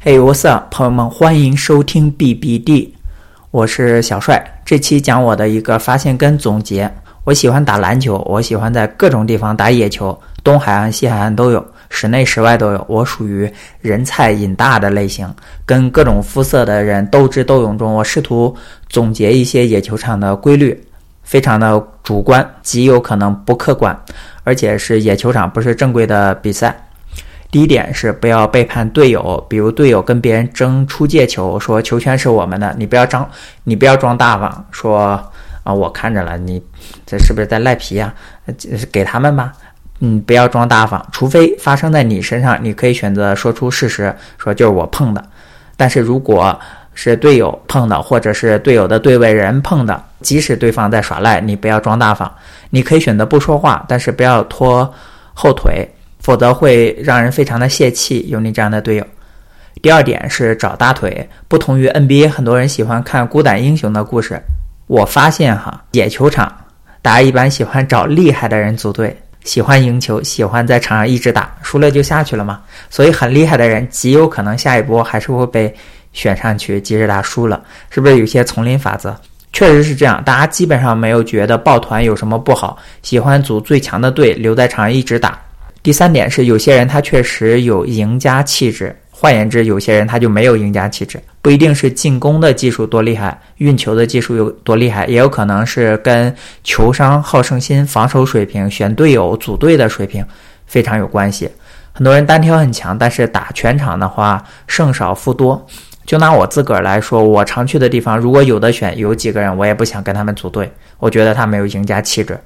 嘿，What's up，朋友们，欢迎收听 BBD，我是小帅。这期讲我的一个发现跟总结。我喜欢打篮球，我喜欢在各种地方打野球，东海岸、西海岸都有，室内、室外都有。我属于人菜瘾大的类型，跟各种肤色的人斗智斗勇中，我试图总结一些野球场的规律，非常的主观，极有可能不客观，而且是野球场，不是正规的比赛。第一点是不要背叛队友，比如队友跟别人争出界球，说球权是我们的，你不要装，你不要装大方，说啊我看着了，你这是不是在赖皮呀？给他们吧，嗯，不要装大方，除非发生在你身上，你可以选择说出事实，说就是我碰的。但是如果是队友碰的，或者是队友的对位人碰的，即使对方在耍赖，你不要装大方，你可以选择不说话，但是不要拖后腿。否则会让人非常的泄气。有你这样的队友。第二点是找大腿，不同于 NBA，很多人喜欢看孤胆英雄的故事。我发现哈，野球场大家一般喜欢找厉害的人组队，喜欢赢球，喜欢在场上一直打，输了就下去了嘛。所以很厉害的人极有可能下一波还是会被选上去，即使他输了，是不是有些丛林法则？确实是这样，大家基本上没有觉得抱团有什么不好，喜欢组最强的队，留在场上一直打。第三点是，有些人他确实有赢家气质，换言之，有些人他就没有赢家气质，不一定是进攻的技术多厉害，运球的技术有多厉害，也有可能是跟球商、好胜心、防守水平、选队友、组队的水平非常有关系。很多人单挑很强，但是打全场的话胜少负多。就拿我自个儿来说，我常去的地方，如果有的选，有几个人我也不想跟他们组队，我觉得他没有赢家气质。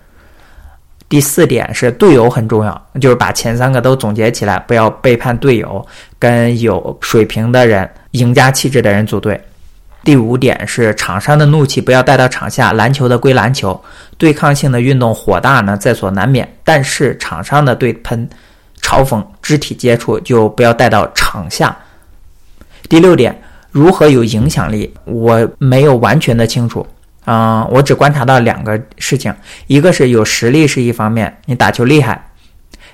第四点是队友很重要，就是把前三个都总结起来，不要背叛队友，跟有水平的人、赢家气质的人组队。第五点是场上的怒气不要带到场下，篮球的归篮球，对抗性的运动火大呢在所难免，但是场上的对喷、嘲讽、肢体接触就不要带到场下。第六点，如何有影响力，我没有完全的清楚。嗯，我只观察到两个事情，一个是有实力是一方面，你打球厉害；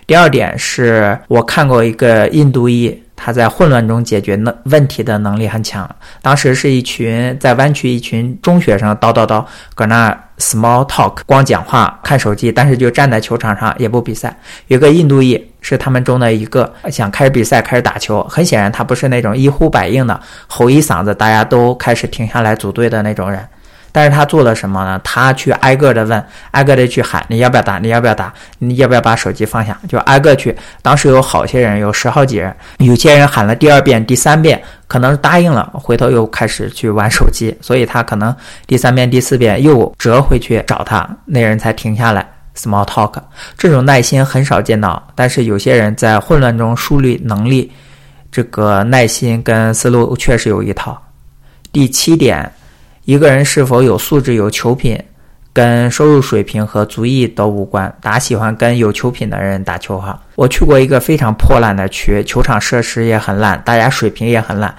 第二点是我看过一个印度裔，他在混乱中解决能问题的能力很强。当时是一群在湾区一群中学生叨叨叨搁那 small talk，光讲话看手机，但是就站在球场上也不比赛。有个印度裔是他们中的一个，想开始比赛开始打球，很显然他不是那种一呼百应的吼一嗓子大家都开始停下来组队的那种人。但是他做了什么呢？他去挨个的问，挨个的去喊，你要不要打？你要不要打？你要不要把手机放下？就挨个去。当时有好些人，有十好几人，有些人喊了第二遍、第三遍，可能答应了，回头又开始去玩手机。所以他可能第三遍、第四遍又折回去找他，那人才停下来。Small talk，这种耐心很少见到。但是有些人在混乱中树立能力，这个耐心跟思路确实有一套。第七点。一个人是否有素质、有球品，跟收入水平和足艺都无关。大家喜欢跟有球品的人打球哈。我去过一个非常破烂的区，球场设施也很烂，大家水平也很烂，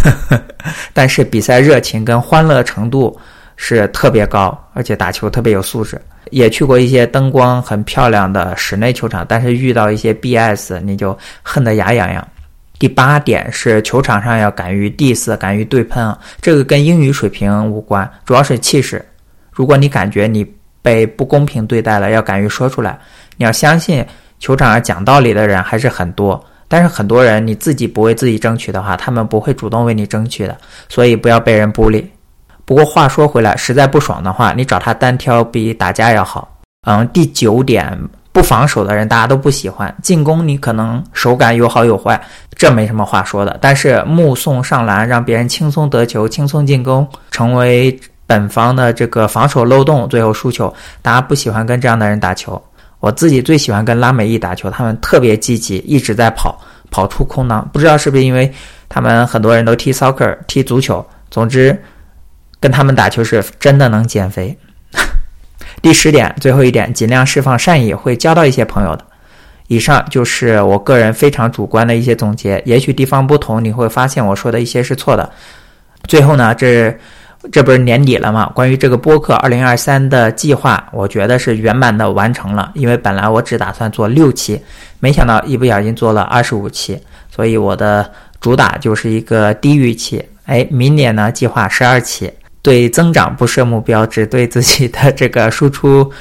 但是比赛热情跟欢乐程度是特别高，而且打球特别有素质。也去过一些灯光很漂亮的室内球场，但是遇到一些 BS，你就恨得牙痒痒。第八点是球场上要敢于 diss，敢于对喷啊，这个跟英语水平无关，主要是气势。如果你感觉你被不公平对待了，要敢于说出来。你要相信球场上讲道理的人还是很多，但是很多人你自己不为自己争取的话，他们不会主动为你争取的，所以不要被人孤立。不过话说回来，实在不爽的话，你找他单挑比打架要好。嗯，第九点。不防守的人大家都不喜欢，进攻你可能手感有好有坏，这没什么话说的。但是目送上篮，让别人轻松得球、轻松进攻，成为本方的这个防守漏洞，最后输球，大家不喜欢跟这样的人打球。我自己最喜欢跟拉美裔打球，他们特别积极，一直在跑，跑出空档。不知道是不是因为他们很多人都踢 soccer、踢足球，总之跟他们打球是真的能减肥。第十点，最后一点，尽量释放善意，会交到一些朋友的。以上就是我个人非常主观的一些总结，也许地方不同，你会发现我说的一些是错的。最后呢，这这不是年底了吗？关于这个播客二零二三的计划，我觉得是圆满的完成了。因为本来我只打算做六期，没想到一不小心做了二十五期，所以我的主打就是一个低预期。哎，明年呢计划十二期，对增长不设目标，只对自己的这个输出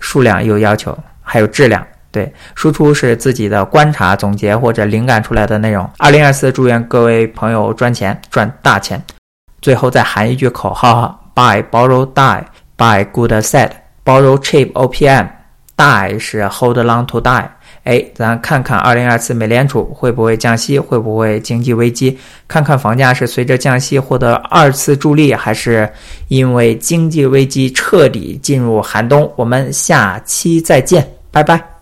数量有要求，还有质量。对，输出是自己的观察、总结或者灵感出来的内容。二零二四，祝愿各位朋友赚钱，赚大钱。最后再喊一句口号：Buy, borrow, die. Buy good asset, borrow cheap. OPM. Die 是 hold long to die。哎，咱看看二零二四美联储会不会降息，会不会经济危机？看看房价是随着降息获得二次助力，还是因为经济危机彻底进入寒冬？我们下期再见，拜拜。